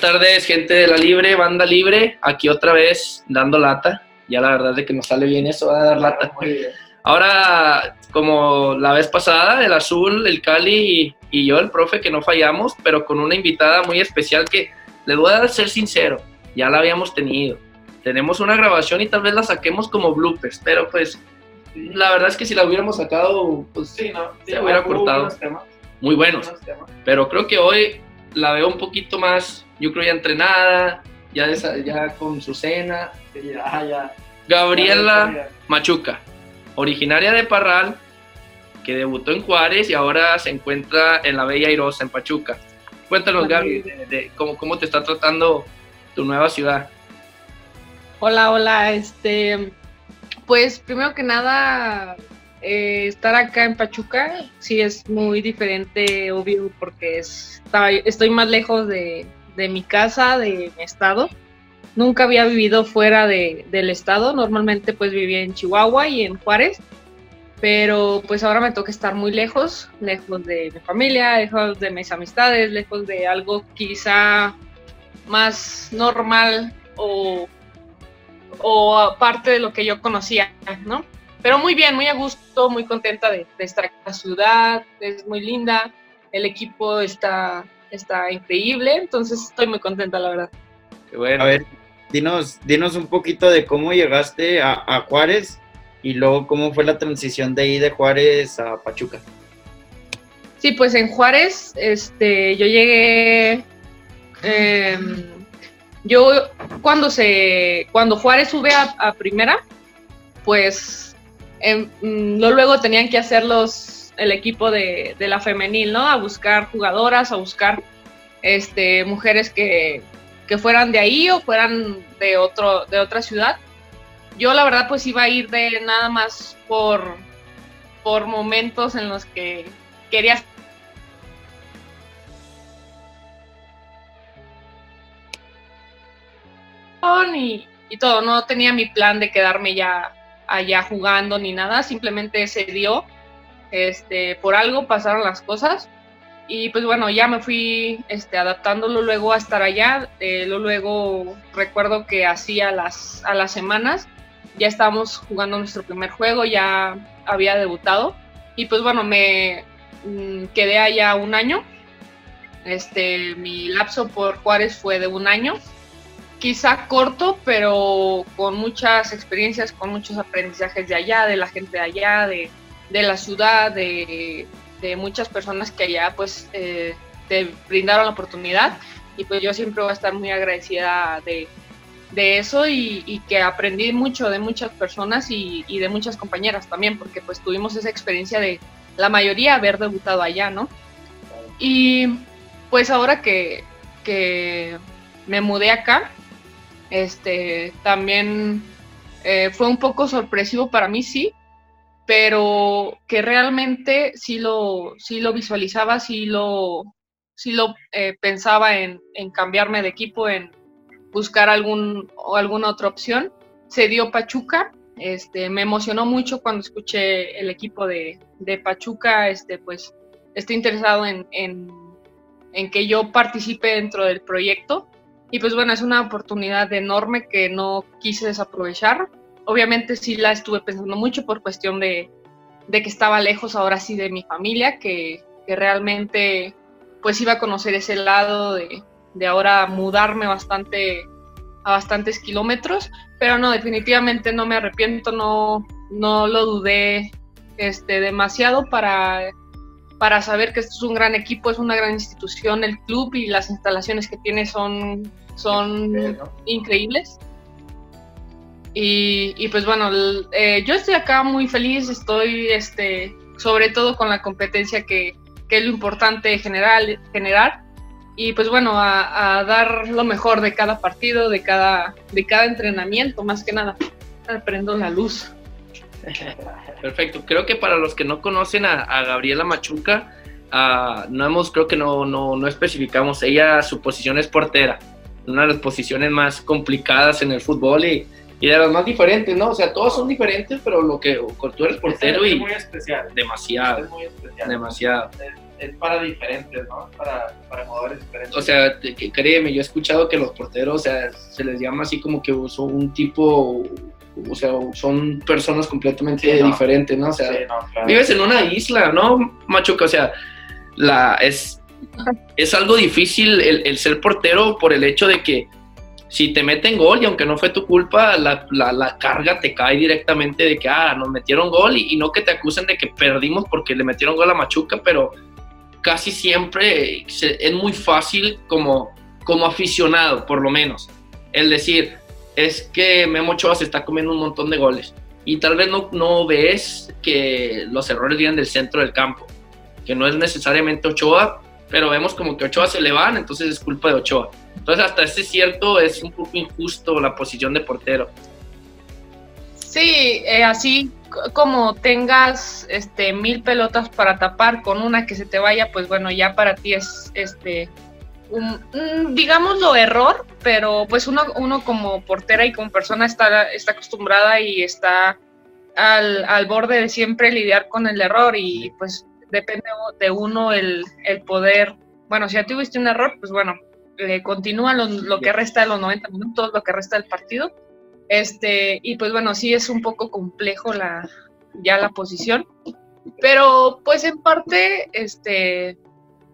Buenas tardes, gente de la Libre, banda Libre, aquí otra vez dando lata. Ya la verdad es que nos sale bien eso, a dar lata. Ahora, como la vez pasada, el Azul, el Cali y, yo, el profe, que no fallamos, pero con una invitada muy especial que, le voy a ser sincero, ya la habíamos tenido. Tenemos una grabación y tal vez la saquemos como bloopers, pero pues la verdad es que si la hubiéramos sacado, pues sí, no, se hubiera cortado. Muy buenos. Pero creo que hoy la veo un poquito más, yo creo ya entrenada, ya, ya con su cena. Gabriela Machuca, originaria de Parral, que debutó en Juárez y ahora se encuentra en la Bella Airosa, en Pachuca. Cuéntanos, Gaby, de, cómo, cómo te está tratando tu nueva ciudad. Hola, hola, este, pues primero que nada, eh, estar acá en Pachuca sí es muy diferente, obvio, porque es, estoy más lejos de, mi casa, de mi estado. Nunca había vivido fuera del estado, normalmente pues vivía en Chihuahua y en Juárez, pero pues ahora me toca estar muy lejos, lejos de mi familia, lejos de mis amistades, lejos de algo quizá más normal o, o parte de lo que yo conocía, ¿no? pero muy bien, muy a gusto, muy contenta de, estar en la ciudad, es muy linda, el equipo está, está increíble, entonces estoy muy contenta, la verdad. Qué bueno. A ver, dinos, dinos un poquito de cómo llegaste a, Juárez y luego cómo fue la transición de ahí de Juárez a Pachuca. Sí, pues en Juárez, este, yo llegué, em, yo cuando se, cuando Juárez sube a primera, pues Em, mm, luego tenían que hacer el equipo de, la femenil, ¿no? A buscar jugadoras, a buscar este, mujeres que, fueran de ahí o fueran de, otro, de otra ciudad. Yo la verdad pues iba a ir de nada más por, por momentos en los que quería y, y todo, no tenía mi plan de quedarme ya allá jugando ni nada, simplemente se dio, este, por algo pasaron las cosas. Y pues bueno, ya me fui este, adaptándolo luego a estar allá, eh, luego recuerdo que hacía las, a las semanas ya estábamos jugando nuestro primer juego, ya había debutado. Y pues bueno, me mm, quedé allá un año, este, mi lapso por Juárez fue de un año. Quizá corto, pero con muchas experiencias, con muchos aprendizajes de allá, de la gente de allá, de, la ciudad, de, muchas personas que allá pues eh, te brindaron la oportunidad y pues yo siempre voy a estar muy agradecida de, eso y, que aprendí mucho de muchas personas y, de muchas compañeras también, porque pues tuvimos esa experiencia de la mayoría haber debutado allá, ¿no? Y pues ahora que, que me mudé acá, este, también eh, fue un poco sorpresivo para mí, sí, pero que realmente sí lo, sí lo visualizaba, sí lo, sí lo eh, pensaba en, cambiarme de equipo, en buscar algún, o alguna otra opción. Se dio Pachuca, este, me emocionó mucho cuando escuché el equipo de, Pachuca, este, pues estoy interesado en, en que yo participe dentro del proyecto y pues bueno, es una oportunidad enorme que no quise desaprovechar. Obviamente sí la estuve pensando mucho por cuestión de, que estaba lejos ahora sí de mi familia, que, realmente pues iba a conocer ese lado de, ahora mudarme bastante a bastantes kilómetros, pero no, definitivamente no me arrepiento, no, no lo dudé este, demasiado para para saber que esto es un gran equipo, es una gran institución, el club y las instalaciones que tiene son, son increíbles. Y, pues bueno, eh, yo estoy acá muy feliz, estoy este, sobre todo con la competencia que, es lo importante general, generar. Y pues bueno, a, dar lo mejor de cada partido, de cada, de cada entrenamiento, más que nada. Prendo la luz. Perfecto. Creo que para los que no conocen a, Gabriela Machuca, ah, no hemos, creo que no, no, no especificamos. Ella, su posición es portera. Una de las posiciones más complicadas en el fútbol y, y de las más diferentes, ¿no? O sea, todos son diferentes, pero lo que tú eres portero y. muy especial. Demasiado. muy especial. Demasiado. es para diferentes, ¿no? Para, para jugadores diferentes. O sea, que, créeme, yo he escuchado que los porteros, o sea, se les llama así como que son un tipo, o sea, son personas completamente Sí, no. diferentes, ¿no? O sea, Sí, no, claro. vives en una isla, ¿no, Machuca? O sea, la, es, es algo difícil el, el ser portero por el hecho de que si te meten gol y aunque no fue tu culpa, la, la- carga te cae directamente de que, ah, nos metieron gol y, no que te acusen de que perdimos porque le metieron gol a Machuca, pero casi siempre es muy fácil como, como aficionado, por lo menos, el decir, es que Memo Ochoa se está comiendo un montón de goles y tal vez no, no ves que los errores vienen del centro del campo, que no es necesariamente Ochoa, pero vemos como que Ochoa se le van, entonces es culpa de Ochoa. Entonces hasta ese cierto es un poco injusto la posición de portero. Sí, eh, así como tengas este mil pelotas para tapar con una que se te vaya, pues bueno, ya para ti es este un, un, error, pero pues uno, uno como portera y como persona está, está acostumbrada y está al, al borde de siempre lidiar con el error y pues depende de uno el, el poder, bueno, si ya tuviste un error, pues bueno, eh, continúa lo, lo que resta de los 90 minutos, lo que resta del partido. Este, y pues bueno, sí es un poco complejo la, ya la posición, pero pues en parte, este,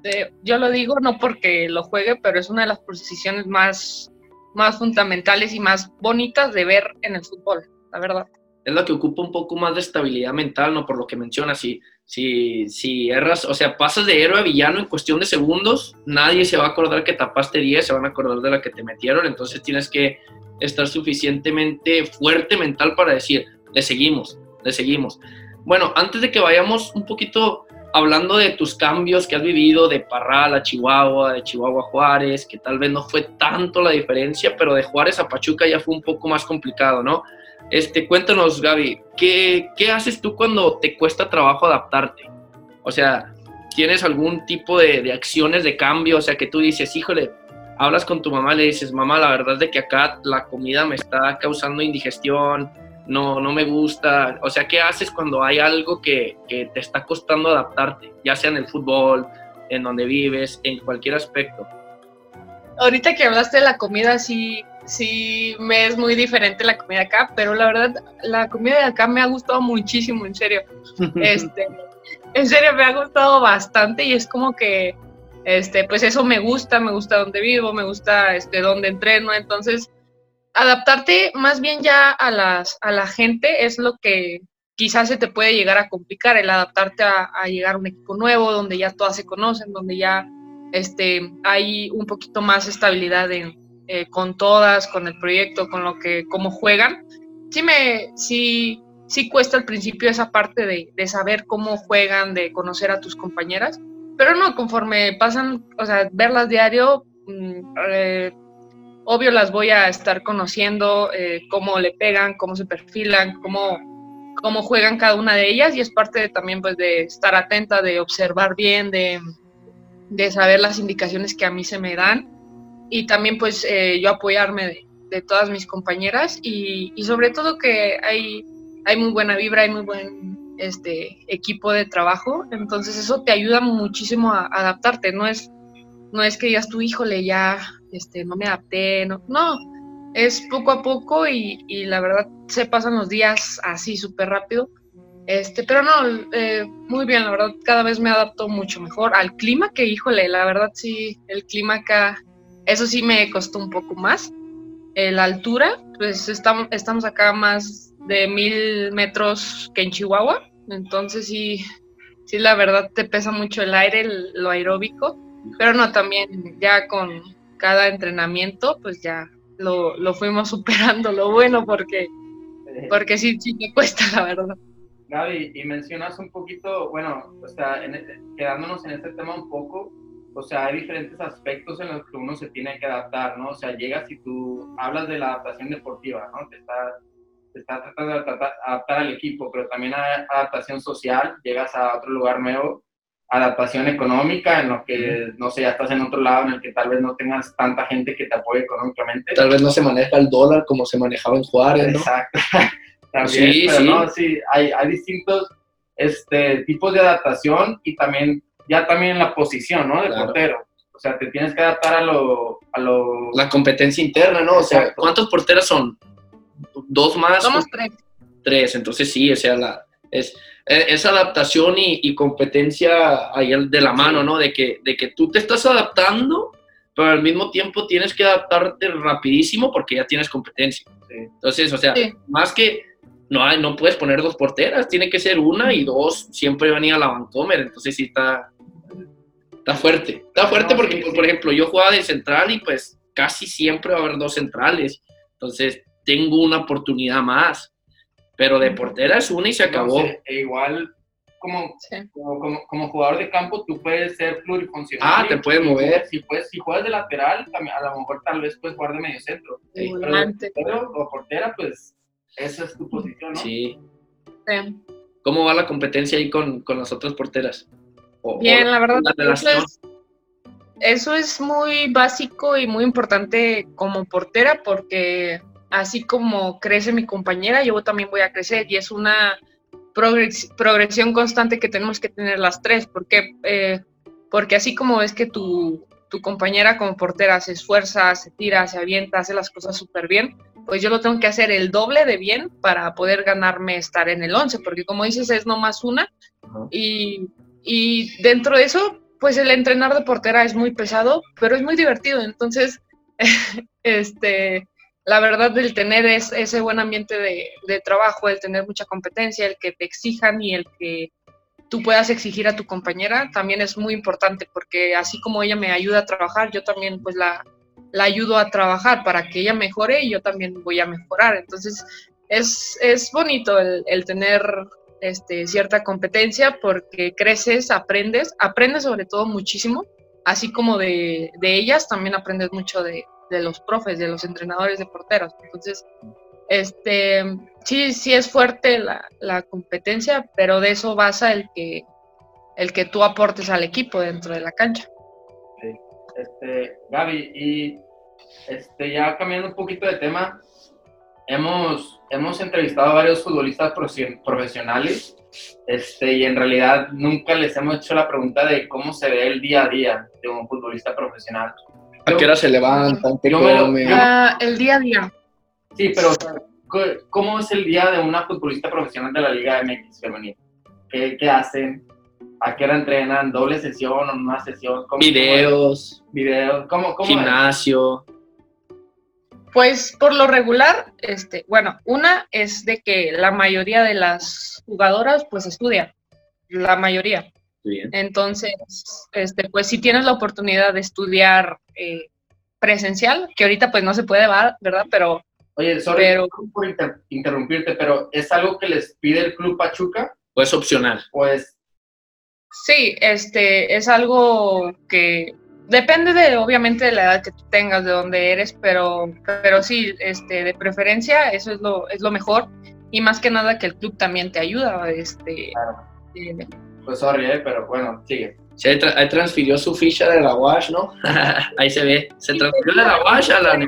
eh, yo lo digo no porque lo juegue, pero es una de las posiciones más, más fundamentales y más bonitas de ver en el fútbol, la verdad. Es la que ocupa un poco más de estabilidad mental, ¿no? Por lo que mencionas, si, si, si erras, o sea, pasas de héroe a villano en cuestión de segundos, nadie se va a acordar que tapaste 10, se van a acordar de la que te metieron, entonces tienes que estar suficientemente fuerte mental para decir, le seguimos, le seguimos. Bueno, antes de que vayamos un poquito hablando de tus cambios que has vivido de Parral a Chihuahua, de Chihuahua a Juárez, que tal vez no fue tanto la diferencia, pero de Juárez a Pachuca ya fue un poco más complicado, ¿no? Este, cuéntanos, Gaby, ¿qué, ¿qué haces tú cuando te cuesta trabajo adaptarte? O sea, ¿tienes algún tipo de, de acciones de cambio? O sea, que tú dices, híjole, hablas con tu mamá le dices, mamá, la verdad de que acá la comida me está causando indigestión, no, no me gusta. O sea, ¿qué haces cuando hay algo que, que te está costando adaptarte? Ya sea en el fútbol, en donde vives, en cualquier aspecto. Ahorita que hablaste de la comida, sí, sí me es muy diferente la comida acá, pero la verdad, la comida de acá me ha gustado muchísimo, en serio. Este, en serio, me ha gustado bastante y es como que, este, pues eso me gusta, me gusta donde vivo, me gusta este, donde entreno, entonces adaptarte más bien ya a, las, a la gente es lo que quizás se te puede llegar a complicar, el adaptarte a, a llegar a un equipo nuevo, donde ya todas se conocen, donde ya este, hay un poquito más estabilidad en, eh, con todas, con el proyecto, con lo que, cómo juegan. Sí me, sí, sí cuesta al principio esa parte de, de, saber cómo juegan, de conocer a tus compañeras, pero no, conforme pasan, o sea, verlas diario, mmm, eh, obvio las voy a estar conociendo, eh, cómo le pegan, cómo se perfilan, cómo, cómo juegan cada una de ellas y es parte también pues de estar atenta, de observar bien, de, de saber las indicaciones que a mí se me dan y también pues eh, yo apoyarme de, todas mis compañeras y, sobre todo que hay, hay muy buena vibra, hay muy buen este, equipo de trabajo, entonces eso te ayuda muchísimo a, a adaptarte, no es, no es que digas tú, híjole, ya este, no me adapté, no, no, es poco a poco y, y la verdad se pasan los días así súper rápido. Este, pero no, eh, muy bien, la verdad, cada vez me adapto mucho mejor al clima, que híjole, la verdad sí, el clima acá, eso sí me costó un poco más. Eh, la altura, pues estamos, estamos acá más de mil metros que en Chihuahua, entonces sí, sí, la verdad te pesa mucho el aire, lo aeróbico, pero no, también ya con cada entrenamiento, pues ya lo, lo fuimos superando, lo bueno, porque, porque sí, sí me cuesta, la verdad. Gaby, y mencionas un poquito, bueno, o en este, quedándonos en este tema un poco, o sea, hay diferentes aspectos en los que uno se tiene que adaptar, ¿no? O sea, llegas y tú hablas de la adaptación deportiva, ¿no? Te estás, te estás tratando de adaptar, adaptar, al equipo, pero también hay adaptación social, llegas a otro lugar nuevo, adaptación económica, en lo que, no sé, ya estás en otro lado en el que tal vez no tengas tanta gente que te apoye económicamente. Tal vez no se maneja el dólar como se manejaba en Juárez, ¿no? Exacto. también, sí, pero sí. no, sí, hay, hay distintos este, tipos de adaptación y también ya también en la posición, ¿no? De Claro. portero. O sea, te tienes que adaptar a lo... A lo La competencia interna, ¿no? O sea. ¿cuántos porteros son? ¿Dos más? Somos tres. tres, entonces sí, o sea, la, es, e- adaptación y, y competencia ahí de la mano, ¿no? De que, de que tú te estás adaptando, pero al mismo tiempo tienes que adaptarte rapidísimo porque ya tienes competencia. Sí. Entonces, o sea, Sí. más que no, hay, no puedes poner dos porteras, tiene que ser una y dos siempre van a ir a la Vancomer, entonces sí está, está fuerte. Está fuerte No, porque, sí, por, sí. por ejemplo, yo jugaba de central y pues casi siempre va a haber dos centrales, entonces tengo una oportunidad más. Pero de portera es una y se acabó. Entonces, e igual, como, Sí. como, como, como jugador de campo, tú puedes ser plurifuncional. Ah, te puedes mover. Si, puedes, si juegas de lateral, a lo mejor tal vez puedes jugar de medio centro. Sí. Pero de Volante. portero o portera, pues esa es tu posición, ¿no? Sí. Sí. ¿Cómo va la competencia ahí con, con las otras porteras? O- Bien, o la verdad, eso es, eso es muy básico y muy importante como portera porque así como crece mi compañera, yo también voy a crecer y es una progres- progresión constante que tenemos que tener las tres, porque, eh, porque así como ves que tu, tu compañera como portera se esfuerza, se tira, se avienta, hace las cosas súper bien, pues yo lo tengo que hacer el doble de bien para poder ganarme estar en el 11, porque como dices es no más una y, y dentro de eso, pues el entrenar de portera es muy pesado, pero es muy divertido. Entonces, este, la verdad, el tener es, ese buen ambiente de, trabajo, el tener mucha competencia, el que te exijan y el que tú puedas exigir a tu compañera, también es muy importante, porque así como ella me ayuda a trabajar, yo también pues la, la ayudo a trabajar para que ella mejore y yo también voy a mejorar. Entonces, es, es bonito el tener este, cierta competencia porque creces, aprendes, aprendes sobre todo muchísimo, así como de, ellas, también aprendes mucho de, los profes, de los entrenadores de porteros. Entonces, este, sí, sí es fuerte la, competencia, pero de eso basa el que, el que tú aportes al equipo dentro de la cancha. Este, Gaby, y este, ya cambiando un poquito de tema, hemos, hemos entrevistado a varios futbolistas profe- profesionales este, y en realidad nunca les hemos hecho la pregunta de cómo se ve el día a día de un futbolista profesional. ¿A qué hora se levantan? ¿Qué Yo me lo- Ah, el día a día. Sí, pero o sea, ¿cu- ¿cómo es el día de una futbolista profesional de la Liga MX femenina? ¿Qué, qué hacen? ¿A qué hora entrenan? ¿Doble sesión o una sesión? ¿Cómo- Videos, cómo? Videos. ¿Cómo, cómo es? Pues por lo regular, este, bueno, una es de que la mayoría de las jugadoras pues estudian, la mayoría. Bien. Entonces, este, pues si tienes la oportunidad de estudiar eh, presencial, que ahorita pues no se puede, va- ¿verdad? Pero Oye, sorry Pero- por inter- interrumpirte, pero ¿es algo que les pide el Club Pachuca? O es opcional. Pues, sí, este, es algo que depende de, obviamente, de la edad que tú tengas, de dónde eres, pero, pero sí, este, de preferencia, eso es lo, es lo mejor. Y más que nada que el club también te ayuda, este, claro, eh, pues sorry, eh, pero bueno, sigue. Sí, ahí, tra- ahí transfirió su ficha de la WASH, ¿no? ahí se ve. Se transfirió de la WASH a la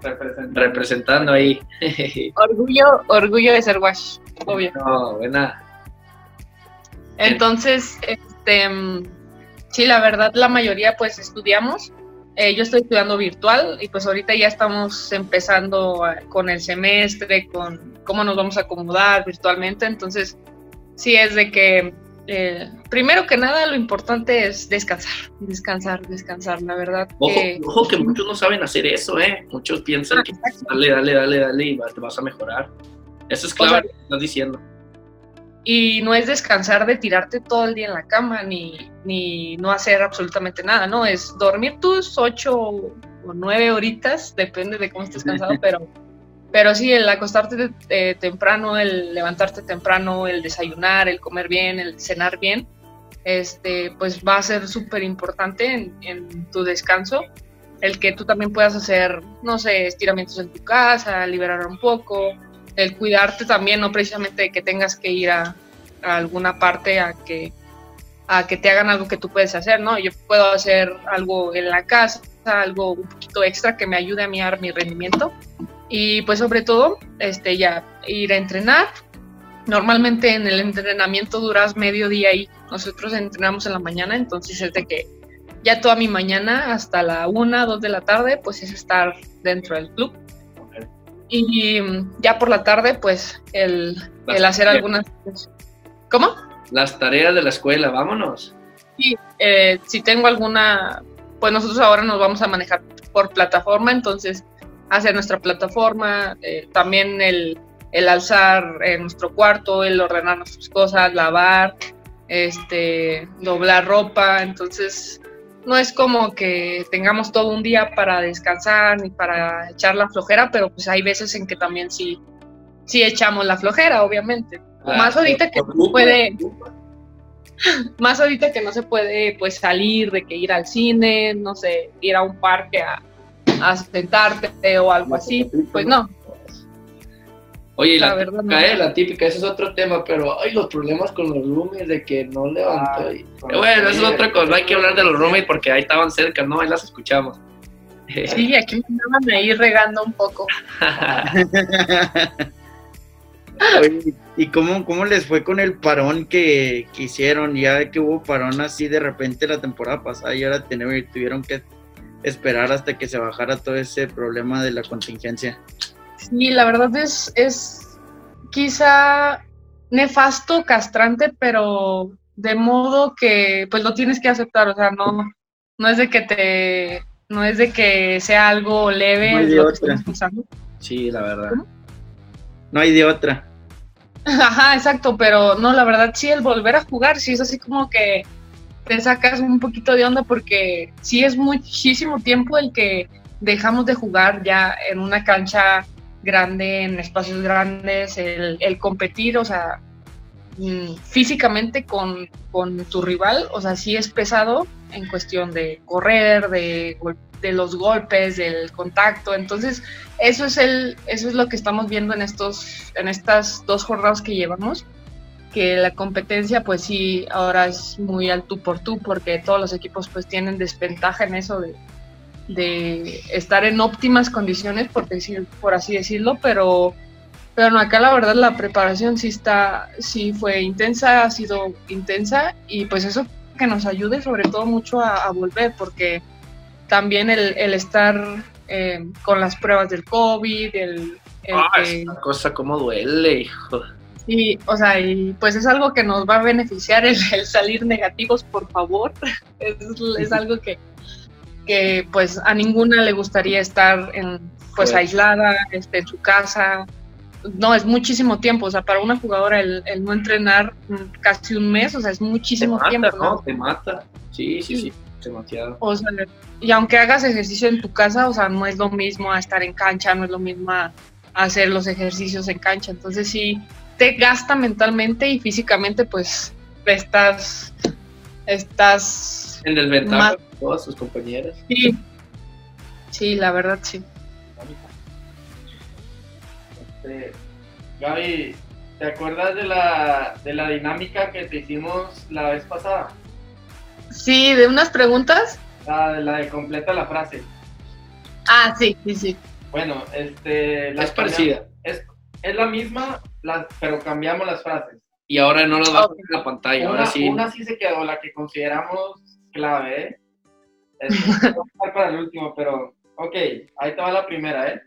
Representante. representando ahí. orgullo, orgullo de ser wash, obvio. no, buena. Entonces, este, mm, sí, la verdad, la mayoría pues estudiamos. Eh, yo estoy estudiando virtual y pues ahorita ya estamos empezando a- con el semestre, con cómo nos vamos a acomodar virtualmente. Entonces, sí es de que, eh, primero que nada, lo importante es descansar, descansar, descansar. La verdad Ojo, que... ojo que muchos no saben hacer eso, ¿eh? Muchos piensan Ah, que dale, dale, dale, dale y te vas a mejorar. Eso es clave, sea- lo que estás diciendo. Y no es descansar de tirarte todo el día en la cama ni, ni no hacer absolutamente nada, ¿no? Es dormir tus ocho o nueve horitas, depende de cómo estés cansado, pero, pero sí, el acostarte eh, temprano, el levantarte temprano, el desayunar, el comer bien, el cenar bien, este, pues va a ser súper importante en, en tu descanso. El que tú también puedas hacer, no sé, estiramientos en tu casa, liberar un poco, el cuidarte también, no precisamente de que tengas que ir a, alguna parte a que, a que te hagan algo que tú puedes hacer, ¿no? Yo puedo hacer algo en la casa, algo un poquito extra que me ayude a mirar mi rendimiento. Y pues sobre todo, este, ya ir a entrenar normalmente en el entrenamiento duras medio día y nosotros entrenamos en la mañana, entonces es de que ya toda mi mañana hasta la una, dos de la tarde, pues es estar dentro del club. Y ya por la tarde, pues el, el hacer algunas... ¿Cómo? Las tareas de la escuela, vámonos. Sí, eh, si tengo alguna, pues nosotros ahora nos vamos a manejar por plataforma, entonces hacer nuestra plataforma, eh, también el, el alzar en nuestro cuarto, el ordenar nuestras cosas, lavar, este, doblar ropa, entonces no es como que tengamos todo un día para descansar ni para echar la flojera, pero pues hay veces en que también sí, sí echamos la flojera, obviamente. más ahorita que no puede, más ahorita que no se puede pues salir, de que ir al cine, no sé, ir a un parque a, a sentarte o algo así, pues no. Oye, la, típica, eh, la típica, ese es otro tema, pero hay los problemas con los roommates de que no levantó. Ah, bueno, eso es otra cosa, no hay que hablar de los roommates porque ahí estaban cerca, ¿no? Ahí las escuchamos. Sí, aquí me estaban ahí regando un poco. Oye, ¿Y cómo, cómo les fue con el parón que, que, hicieron? Ya que hubo parón así de repente la temporada pasada y ahora tuvieron que esperar hasta que se bajara todo ese problema de la contingencia. Sí, la verdad es, es quizá nefasto, castrante, pero de modo que pues lo tienes que aceptar, o sea, no, no es de que te, no es de que sea algo leve no hay de otra. Sí, la verdad. No hay de otra. Ajá, exacto, pero no, la verdad sí, el volver a jugar, sí es así como que te sacas un poquito de onda porque sí es muchísimo tiempo el que dejamos de jugar ya en una cancha grande, en espacios grandes, el, competir, o sea, mm, físicamente con, con, tu rival, o sea, sí es pesado en cuestión de correr, de, de, los golpes, del contacto. Entonces, eso es, el, eso es lo que estamos viendo en, estos, en estas dos jornadas que llevamos, que la competencia, pues sí, ahora es muy al tú por tú, porque todos los equipos pues tienen desventaja en eso de de estar en óptimas condiciones, por, decir, por así decirlo, pero, pero no, acá la verdad la preparación sí está, sí fue intensa, ha sido intensa y pues eso que nos ayude sobre todo mucho a, volver, porque también el, el estar eh, con las pruebas del COVID, el... ah, cosa como duele, hijo. Y, o sea, y pues es algo que nos va a beneficiar el, salir negativos, por favor. es, es algo que, que pues a ninguna le gustaría estar en, pues aislada, este, en su casa. No, es muchísimo tiempo, o sea, para una jugadora el, no entrenar casi un mes, o sea, es muchísimo tiempo. ¿no? Te mata, sí, sí, sí, demasiado. O sea, y aunque hagas ejercicio en tu casa, o sea, no es lo mismo a estar en cancha, no es lo mismo a, hacer los ejercicios en cancha, entonces sí, te gasta mentalmente y físicamente, pues estás, estás... En desventaja todas sus compañeras. Sí, sí, la verdad sí. Este, Gaby, ¿te acuerdas de la, de la dinámica que te hicimos la vez pasada? Sí, de unas preguntas. La de la de completa la frase. Ah, sí, sí, sí. Bueno, este... es parecida. Es, es la misma, pero cambiamos las frases. Y ahora no nos va a poner la pantalla, una, ahora sí. Una sí se quedó, la que consideramos clave, ¿eh? Es, para el último, pero ok, ahí te va la primera, ¿eh?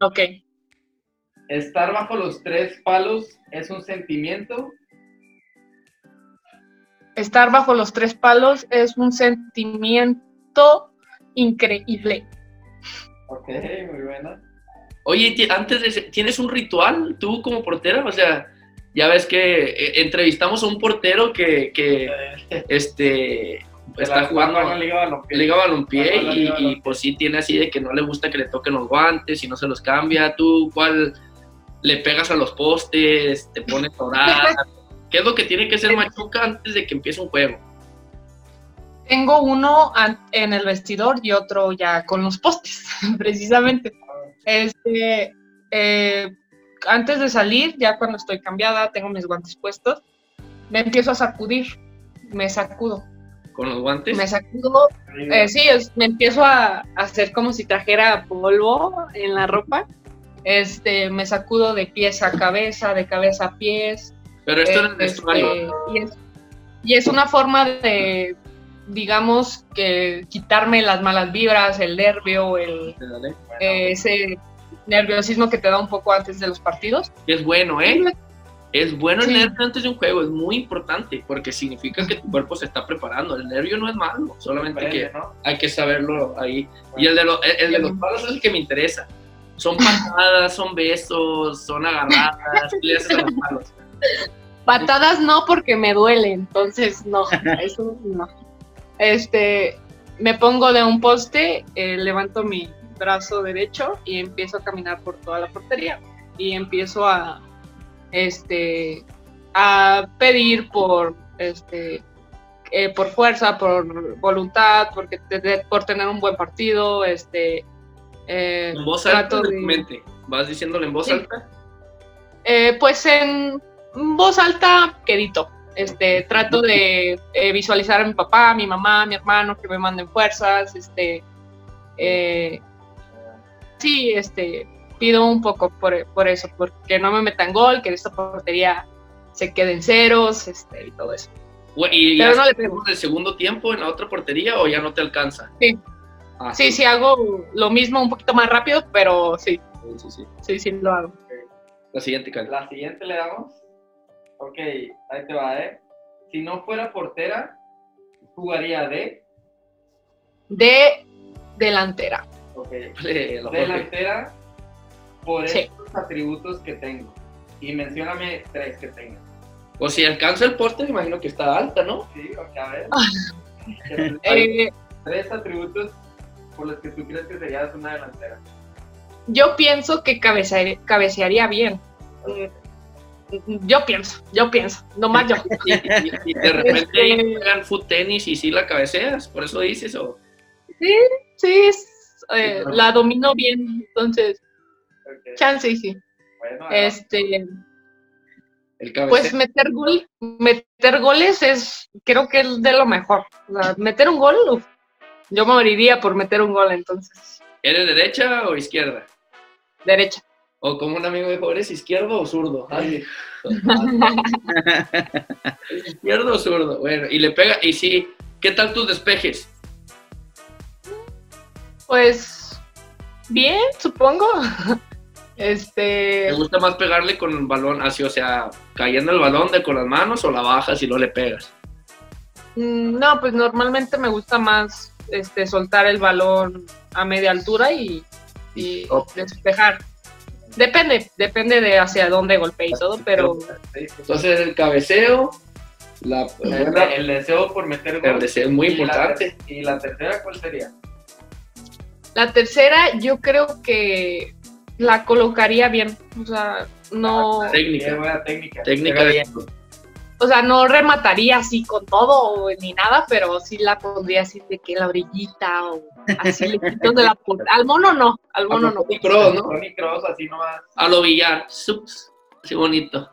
Ok. Estar bajo los tres palos es un sentimiento. Estar bajo los tres palos es un sentimiento increíble. Ok, muy buena. Oye, antes de ¿tienes un ritual tú como portera? O sea, ya ves que eh, entrevistamos a un portero que, que este, está jugando la Liga Balompié, Liga Balompié y, y, pues sí tiene así de que no le gusta que le toquen los guantes y no se los cambia. ¿Tú cuál le pegas a los postes, te pones a orar? ¿Qué es lo que tiene que ser Machuca antes de que empiece un juego? Tengo uno en el vestidor y otro ya con los postes, precisamente. Este, eh, antes de salir, ya cuando estoy cambiada, tengo mis guantes puestos, me empiezo a sacudir, me sacudo con los guantes. Me sacudo, eh, sí, me empiezo a, hacer como si trajera polvo en la ropa este, me sacudo de pies a cabeza, de cabeza a pies. Pero esto en el Este, vestuario. y, es, y es una forma de, digamos, que quitarme las malas vibras, el nervio, el, eh, ese nerviosismo que te da un poco antes de los partidos. Es bueno, ¿eh? Es bueno el Sí. nervio antes de un juego, es muy importante porque significa que tu cuerpo se está preparando. El nervio no es malo, solamente que Depende, ¿no? hay que saberlo ahí. Y el de, los, el de los palos es el que me interesa. Son patadas, son besos, son agarradas. ¿Qué le haces a los palos? Patadas no porque me duele, entonces no, eso no. Este, me pongo de un poste, eh, levanto mi brazo derecho y empiezo a caminar por toda la portería y empiezo a, este, a pedir por, este, eh, por fuerza, por voluntad, porque te- por tener un buen partido, este, eh, En voz alta de. Vas diciéndole en voz Sí. alta. Eh, pues en voz alta, quedito. Este, trato de eh, visualizar a mi papá, a mi mamá, a mi hermano, que me manden fuerzas, este, eh, sí, este, pido un poco por, por eso, porque no me metan gol, que esta portería se queden ceros, este, y todo eso. ¿Y Pero ya no le pego. en el segundo tiempo en la otra portería o ya no te alcanza? Sí. Ah, Sí, sí hago lo mismo un poquito más rápido, pero sí, sí, sí, sí. sí, sí lo hago. La siguiente, Cali. La siguiente le damos. Ok, ahí te va, ¿eh? Si no fuera portera, jugaría de. De delantera. Ok. Jorge. Delantera por Sí. estos atributos que tengo. Y mencióname tres que tengas. O si alcanza el poste, me imagino que está alta, ¿no? Sí, ok, a ver. Eh, tres atributos por los que tú crees que serías una delantera. yo pienso que cabecear- cabecearía bien. Eh, Yo pienso, yo pienso, nomás yo. Y, y- y de repente Este- juegan foot tenis y sí la cabeceas, por eso dices, o Sí, es, eh, la domino bien, entonces, Chance y sí. Bueno. Este, el pues meter gol, meter goles es, creo que es de lo mejor. O sea, meter un gol, uf, yo moriría por meter un gol, entonces, ¿Eres derecha o izquierda? derecha. O como un amigo dijo, ¿eres izquierdo o zurdo? Ay, ¿eres izquierdo o zurdo? Bueno, y le pega, y sí, ¿qué tal tus despejes? Pues, bien, supongo. Este, ¿Te gusta más pegarle con el balón así, o sea, cayendo el balón de con las manos o la bajas y no le pegas? Mm, No, pues normalmente me gusta más este, soltar el balón a media altura y, despejar. Depende, depende de hacia dónde golpee y todo, pero Entonces el cabeceo, la, el, el deseo por meter el gol. deseo es muy Y importante. ¿Y la tercera cuál sería? la tercera yo creo que la colocaría bien. O sea, no, Técnica, buena técnica. técnica bien. o sea, no remataría así con todo ni nada, pero sí la pondría así de que la orillita o así de la Al mono no, al mono no. Tony Kroos, ¿no? Tony Kroos, así nomás. A lo billar, sups, así bonito.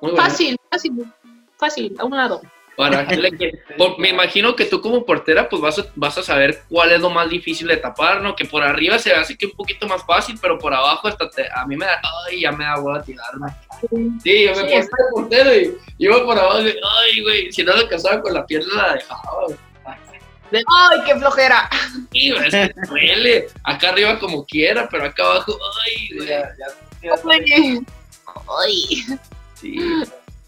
Muy bueno. Fácil, fácil, fácil, a un lado. Para que por- me imagino que tú como portera pues vas a, vas a saber cuál es lo más difícil de tapar, ¿no? Que por arriba se hace que un poquito más fácil, pero por abajo hasta te- a mí me da, ay, ya me da hueva tirarme. Sí, yo me Sí, de portero y iba por abajo y, ay, güey, si no lo alcanzaba con la pierna la dejaba, güey. ¡Ay, qué flojera! Sí, es que duele. Acá arriba como quiera, pero acá abajo, ay, güey. ya, ya- ya- ay. Sí.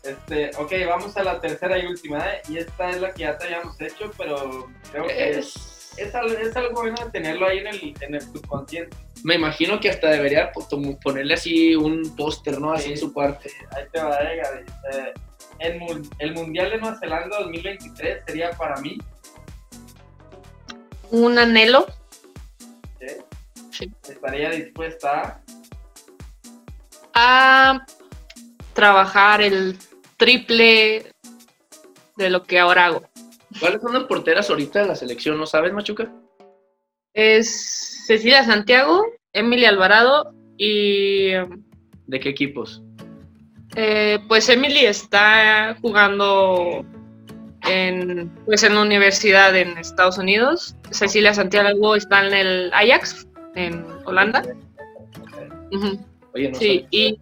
Este, ok, vamos a la tercera y última, ¿eh? y esta es la que ya te habíamos hecho, pero creo que es, Es- es, algo, es algo bueno de tenerlo ahí en el, en el subconsciente. me imagino que hasta debería pues, ponerle así un póster, ¿no? Así en su parte. Ahí te va, eh, Gaby. Eh, el, mu- el Mundial de Nueva Zelanda 2023 sería para mí, Un anhelo. ¿sí? Sí. Estaría dispuesta a trabajar el triple de lo que ahora hago. ¿Cuáles son las porteras ahorita de la selección? ¿No sabes, Machuca? Es Cecilia Santiago, Emily Alvarado y ¿De qué equipos? eh, pues Emily está jugando en, pues en la universidad en Estados Unidos. Cecilia Santiago está en el Ajax en Holanda Ujú. Oye, no Sí, y,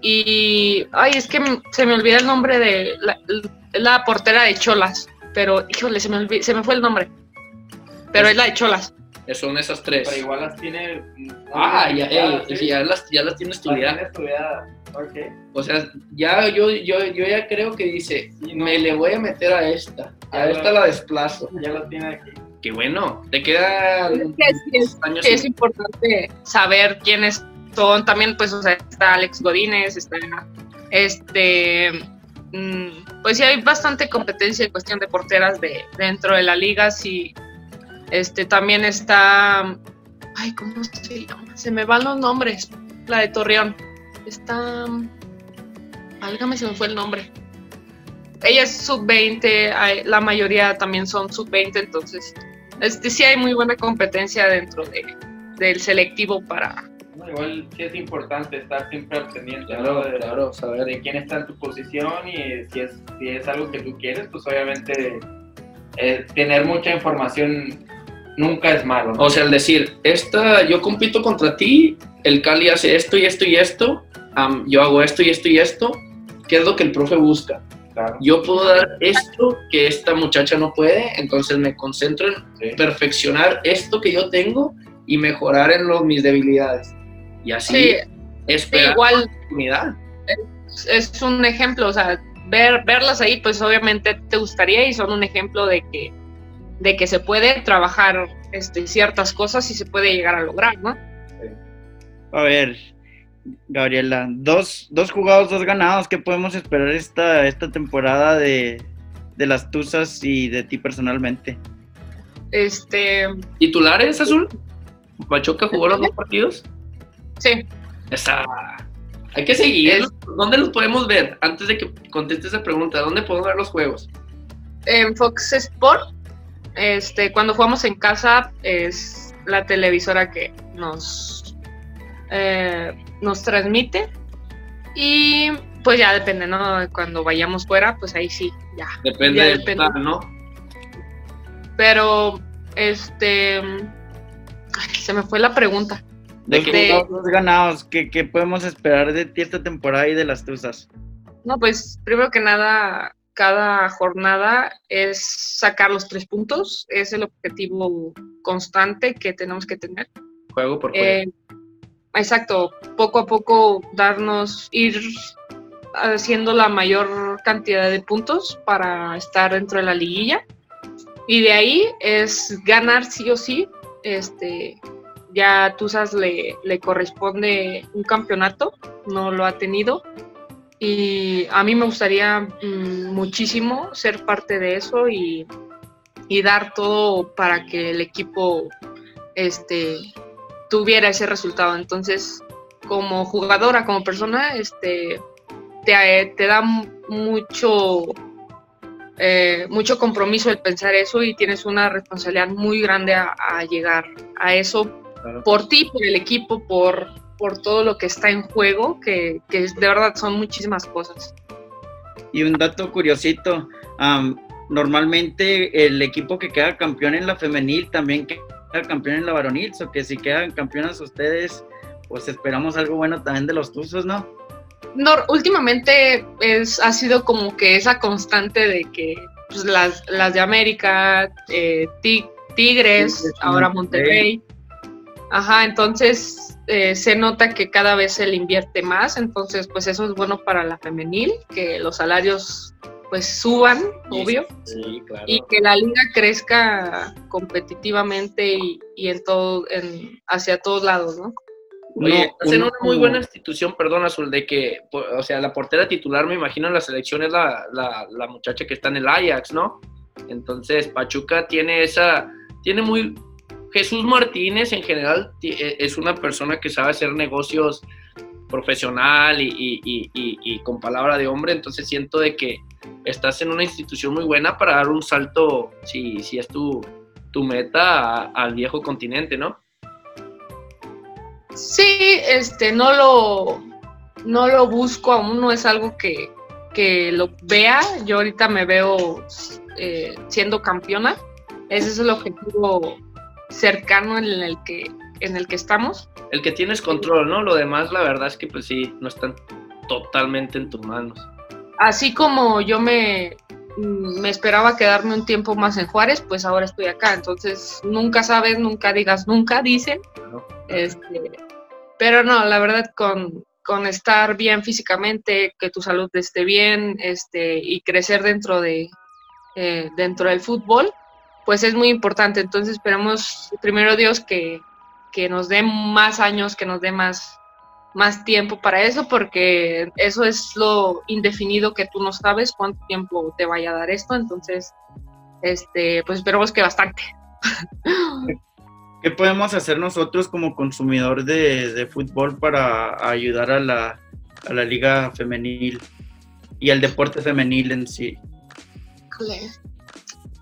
y. Ay, es que se me olvida el nombre de la, la portera de Cholas. Pero, híjole, se me, se me fue el nombre. Pero es la de Cholas. Son esas tres. Pero igual las tiene. Ah, ya, ey, ¿sí? ya las, ya las tiene Las tiene estudiadas. estudiadas. Ok. O sea, ya yo, yo, yo ya creo que dice, Sí, no. me le voy a meter a esta. A Ah, esta la desplazo. Ya las tiene aquí. Qué bueno, te quedan Es que sí es- años. Es importante saber quiénes son. También, pues, o sea, está Alex Godínez, está este. mm, Pues sí, hay bastante competencia en cuestión de porteras de, dentro de la liga. Sí, este también está. Ay, ¿cómo se llama? Se me van los nombres. La de Torreón. Está. Álgame, se me fue el nombre. Ella es sub-20, hay- la mayoría también son sub-20, entonces este, sí hay muy buena competencia dentro de, del selectivo para... Igual sí es importante estar siempre al pendiente. Claro, de, claro, saber. de quién está en tu posición y si es, si es algo que tú quieres, pues obviamente eh, tener mucha información nunca es malo. ¿no? O sea, el decir, esta, yo compito contra ti, el Cali hace esto y esto y esto, am, yo hago esto y esto y esto, ¿qué es lo que el profe busca? Claro, Yo puedo dar esto que esta muchacha no puede, entonces me concentro en sí. perfeccionar esto que yo tengo y mejorar en los, mis debilidades. Y así Sí, igual la oportunidad. es un ejemplo, o sea, ver, verlas ahí pues obviamente te gustaría y son un ejemplo de que, de que se puede trabajar este, ciertas cosas y se puede llegar a lograr, ¿no? A ver, Gabriela, dos, dos jugados, dos ganados. ¿Qué podemos esperar esta, esta temporada de, de las Tuzas y de ti personalmente? Este, ¿Titulares, Azul? ¿Pachuca jugó los dos partidos? Sí, Esa. Hay que seguir. ¿Dónde los podemos ver? Antes de que conteste esa pregunta, ¿dónde podemos ver los juegos? en Fox Sport, este, cuando jugamos en casa, es la televisora que nos, eh, nos transmite. Y pues ya depende, ¿no? Cuando vayamos fuera, pues ahí sí, ya. Depende Ya del depende. total, ¿no? Pero, este. ay, se me fue la pregunta. ¿De qué? De- jugados, dos ganados. ¿Qué, qué podemos esperar de ti esta temporada y de las Tuzas? No, pues primero que nada, cada jornada es sacar los tres puntos. Es el objetivo constante que tenemos que tener. Juego por juego. Eh, exacto, poco a poco darnos, ir haciendo la mayor cantidad de puntos para estar dentro de la liguilla. Y de ahí es ganar sí o sí. Este, ya Tuzas le, le corresponde un campeonato, no lo ha tenido. Y a mí me gustaría mm, muchísimo ser parte de eso y, y dar todo para que el equipo este, tuviera ese resultado. Entonces, como jugadora, como persona, este, te, te da mu- mucho, eh, mucho compromiso el pensar eso y tienes una responsabilidad muy grande a llegar a eso Claro. por ti, por el equipo, por, por todo lo que está en juego, que, que de verdad son muchísimas cosas. Y un dato curiosito, normalmente el equipo que queda campeón en la femenil también queda campeón en la varonil, o que si quedan campeonas ustedes, pues esperamos algo bueno también de los Tuzos, ¿no? No, últimamente es, ha sido como que esa constante de que pues, las, las de América, eh, Ti- Tigres, Tigres, ahora Monterrey. Ajá, entonces eh, se nota que cada vez se le invierte más, entonces pues eso es bueno para la femenil, que los salarios pues suban, obvio, Sí, claro. y que la liga crezca competitivamente y, y en todo, en, hacia todos lados, ¿no? Oye, No, hacen una muy buena institución, perdón, Azul, de que, o sea, la portera titular, me imagino, en la selección es la, la, la muchacha que está en el Ajax, ¿no? Entonces, Pachuca tiene esa, tiene muy, Jesús Martínez en general ti- e- es una persona que sabe hacer negocios profesional y, con palabra de hombre, entonces siento de que estás en una institución muy buena para dar un salto, si, si es tu, tu meta, al viejo continente, ¿no? Sí, este, no lo, no lo busco aún, no es algo que, que lo vea. Yo ahorita me veo eh, siendo campeona. Ese es el objetivo cercano en el que en el que estamos. El que tienes control, ¿no? Lo demás, la verdad es que pues sí, no están totalmente en tus manos. Así como yo me, mm, me esperaba quedarme un tiempo más en Juárez, pues ahora estoy acá. Entonces, nunca sabes, nunca digas nunca, dicen. Este, pero no, la verdad, con, con estar bien físicamente, que tu salud esté bien este, y crecer dentro, de, eh, dentro del fútbol, pues es muy importante. Entonces esperamos, primero Dios, que, que nos dé más años, que nos dé más, más tiempo para eso, porque eso es lo indefinido que tú no sabes cuánto tiempo te vaya a dar esto. Entonces, este, pues esperamos que bastante. ¿Qué podemos hacer nosotros como consumidor de, de fútbol para ayudar a la, a la liga femenil y al deporte femenil en sí?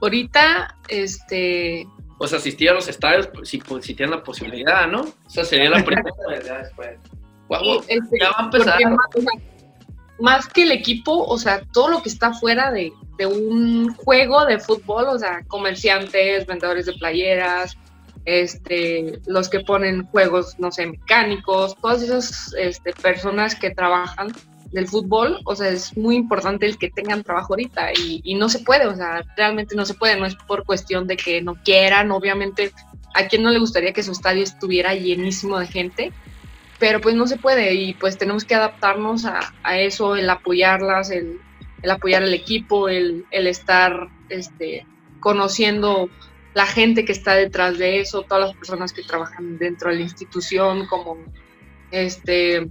Ahorita, este... Pues asistir a los estadios si, pues, si tienen la posibilidad, ¿no? Esa sería la primera. Wow, este, ya va a empezar. Más, más, que el equipo, o sea, todo lo que está fuera de, de un juego de fútbol, o sea, comerciantes, vendedores de playeras, este, los que ponen juegos, no sé, mecánicos, todas esas este, personas que trabajan del fútbol, o sea, es muy importante el que tengan trabajo ahorita y, y, no se puede, o sea, realmente no se puede, no es por cuestión de que no quieran, obviamente, a quien no le gustaría que su estadio estuviera llenísimo de gente, pero pues no se puede y pues tenemos que adaptarnos a, a eso, el apoyarlas, el, el apoyar al equipo, el, el estar este, conociendo la gente que está detrás de eso, todas las personas que trabajan dentro de la institución, como este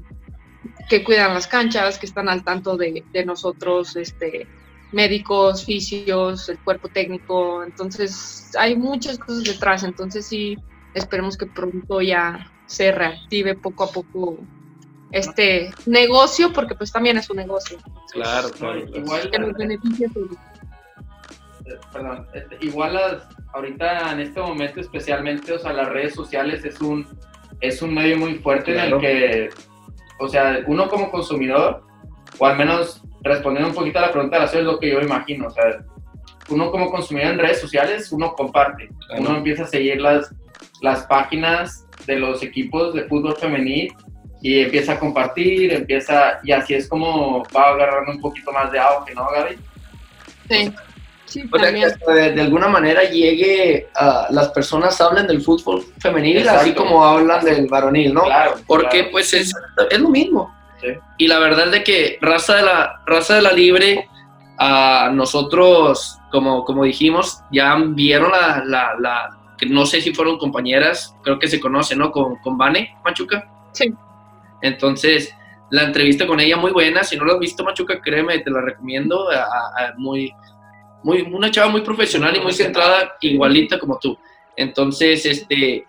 que cuidan las canchas, que están al tanto de, de nosotros, este, médicos, fisios, el cuerpo técnico, entonces hay muchas cosas detrás, entonces sí, esperemos que pronto ya se reactive poco a poco este negocio, porque pues también es un negocio. Claro, claro. Igual, que nos beneficie todo. Perdón, este, igual las, ahorita en este momento especialmente, o sea, las redes sociales es un, es un medio muy fuerte Claro. en el que, o sea, uno como consumidor, o al menos respondiendo un poquito a la pregunta de la es lo que yo imagino, o sea, uno como consumidor en redes sociales, uno comparte, Claro. uno empieza a seguir las, las páginas de los equipos de fútbol femenil y empieza a compartir, empieza, y así es como va agarrando un poquito más de auge, ¿no, Gaby? Sí, sí, O sea, que también. hasta de, de alguna manera llegue a las personas hablen del fútbol femenil Exacto. así como hablan del varonil, ¿no? Claro. Porque claro. pues es, es lo mismo. Sí. Y la verdad es de que raza de la, raza de la libre, a nosotros, como, como dijimos, ya vieron la, la, la- que no sé si fueron compañeras, creo que se conoce, ¿no? Con, con Vane Machuca. Sí. Entonces, la entrevista con ella muy buena. Si no la has visto, Machuca, créeme, te la recomiendo. a- a- a- muy, muy, una chava muy profesional y muy centrada, igualita como tú. Entonces, este, e-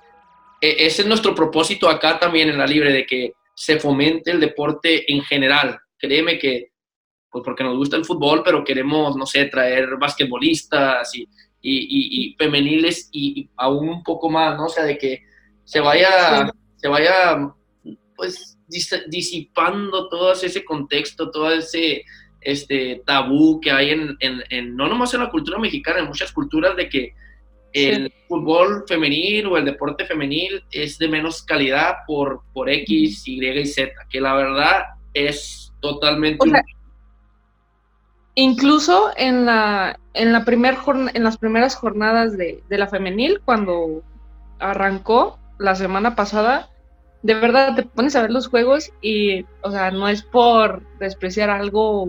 ese es nuestro propósito acá también en la Libre, de que se fomente el deporte en general. Créeme que, pues porque nos gusta el fútbol, pero queremos, no sé, traer basquetbolistas y, y, y- y femeniles y, aún un poco más, ¿no? O sea, de que se vaya, se vaya, pues, dis- disipando todo ese contexto, todo ese este, tabú que hay en, en- en- no nomás en la cultura mexicana, en muchas culturas de que el fútbol femenil o el deporte femenil es de menos calidad por, por X, Y y Z, que la verdad es totalmente... O sea, un- Incluso en la, en la primer en las primeras jornadas de, de la femenil, cuando arrancó la semana pasada, de verdad te pones a ver los juegos y, o sea, no es por despreciar algo o,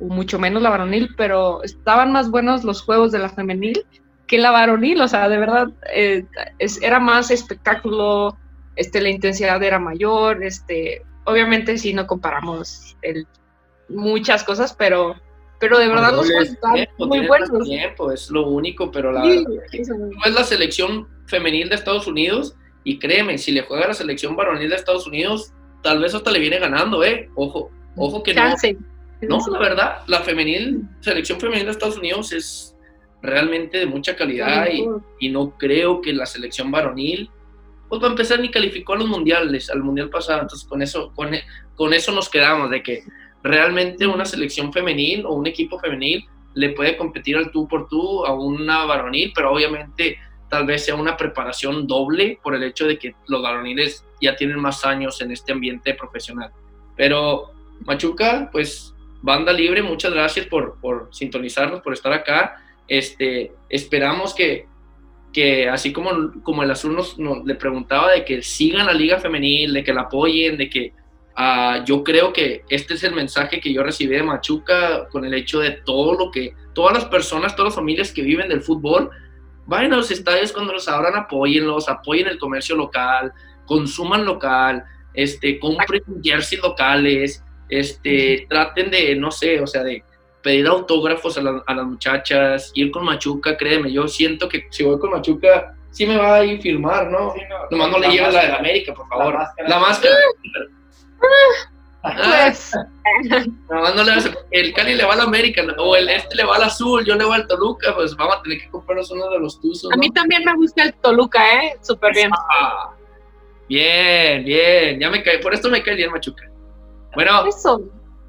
o mucho menos la varonil, pero estaban más buenos los juegos de la femenil que la varonil, o sea, de verdad eh, es- era más espectáculo, este, la intensidad era mayor, este, obviamente sí no comparamos el- muchas cosas, pero, pero de verdad los juegos estaban tiempo, muy buenos. tiempo, es lo único, pero la Sí, verdad es la selección femenil de Estados Unidos y créeme, si le juega a la selección varonil de Estados Unidos, tal vez hasta le viene ganando, ¿eh? Ojo, ojo que no. Chance. No, la verdad, la femenil, selección femenil de Estados Unidos es realmente de mucha calidad y, y no creo que la selección varonil, pues va a empezar ni calificó a los mundiales, al mundial pasado, entonces con eso, con, con eso nos quedamos, de que realmente una selección femenil o un equipo femenil le puede competir al tú por tú a una varonil, pero obviamente tal vez sea una preparación doble por el hecho de que los varoniles ya tienen más años en este ambiente profesional. Pero Machuca, pues banda libre, muchas gracias por, por sintonizarnos, por estar acá. Este, esperamos que, que así como, como el azul nos, le preguntaba de que sigan la liga femenil, de que la apoyen, de que uh, yo creo que este es el mensaje que yo recibí de Machuca con el hecho de todo lo que, todas las personas, todas las familias que viven del fútbol, vayan a los estadios cuando los abran, apóyenlos, apoyen el comercio local, consuman local, este, compren jerseys locales, este, traten de, no sé, o sea, de pedir autógrafos a, la, a, las muchachas, ir con Machuca, créeme, yo siento que si voy con Machuca, sí me va a ir filmar, ¿no? Sí, no Nomás no le lleves la de América, por favor. La máscara. La máscara. Pues. No le vas a, el Cali le va al América, o el este le va al azul, yo le voy al Toluca, pues vamos a tener que comprarnos uno de los tuzos. A mí también me gusta el Toluca, ¿eh? Súper bien. Ah, bien, bien, ya me cae, por esto me cae bien Machuca. Bueno, Eso.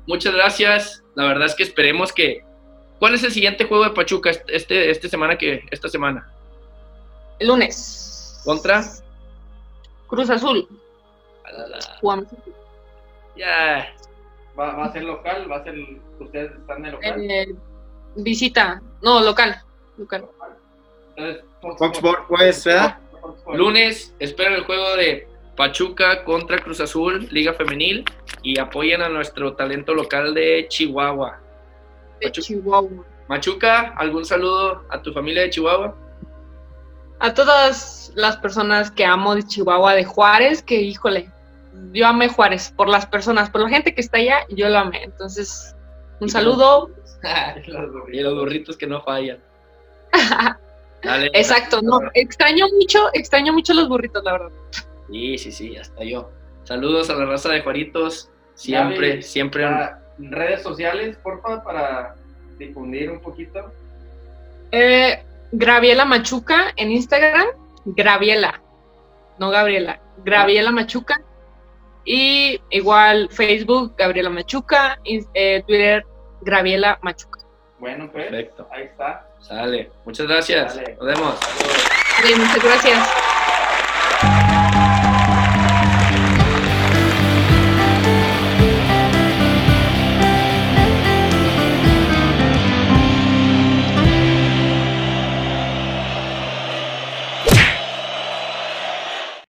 muchas gracias. La verdad es que esperemos que. ¿Cuál es el siguiente juego de Pachuca este, este semana que esta semana? El lunes. ¿Contra? Cruz Azul. Ya. ¿Va, ¿Va, a ser local? ¿Va a ser. ¿Ustedes están de local? Eh, visita. No, local. Local. Entonces, Fox Sports, pues, ¿verdad? Lunes, esperen el juego de Pachuca contra Cruz Azul, Liga Femenil, y apoyen a nuestro talento local de Chihuahua. De Pachuca. Chihuahua. Machuca, ¿algún saludo a tu familia de Chihuahua? A todas las personas que amo de Chihuahua, de Juárez, que híjole, yo amé Juárez por las personas, por la gente que está allá, yo lo amé. Entonces, un saludo. y los burritos que no fallan. Dale. Exacto, no, extraño mucho, extraño mucho los burritos, la verdad. Sí, sí, sí, hasta yo. Saludos a la raza de Juaritos, siempre, siempre. redes sociales, porfa, para difundir un poquito. Eh, Graviela Machuca en Instagram, Graviela, no Gabriela, Graviela Machuca. Y igual Facebook, Gabriela Machuca, y, eh, Twitter, Graviela Machuca. Bueno, pues, Perfecto. ahí está. Sale. Muchas gracias. Dale. Nos vemos. Bien, muchas gracias.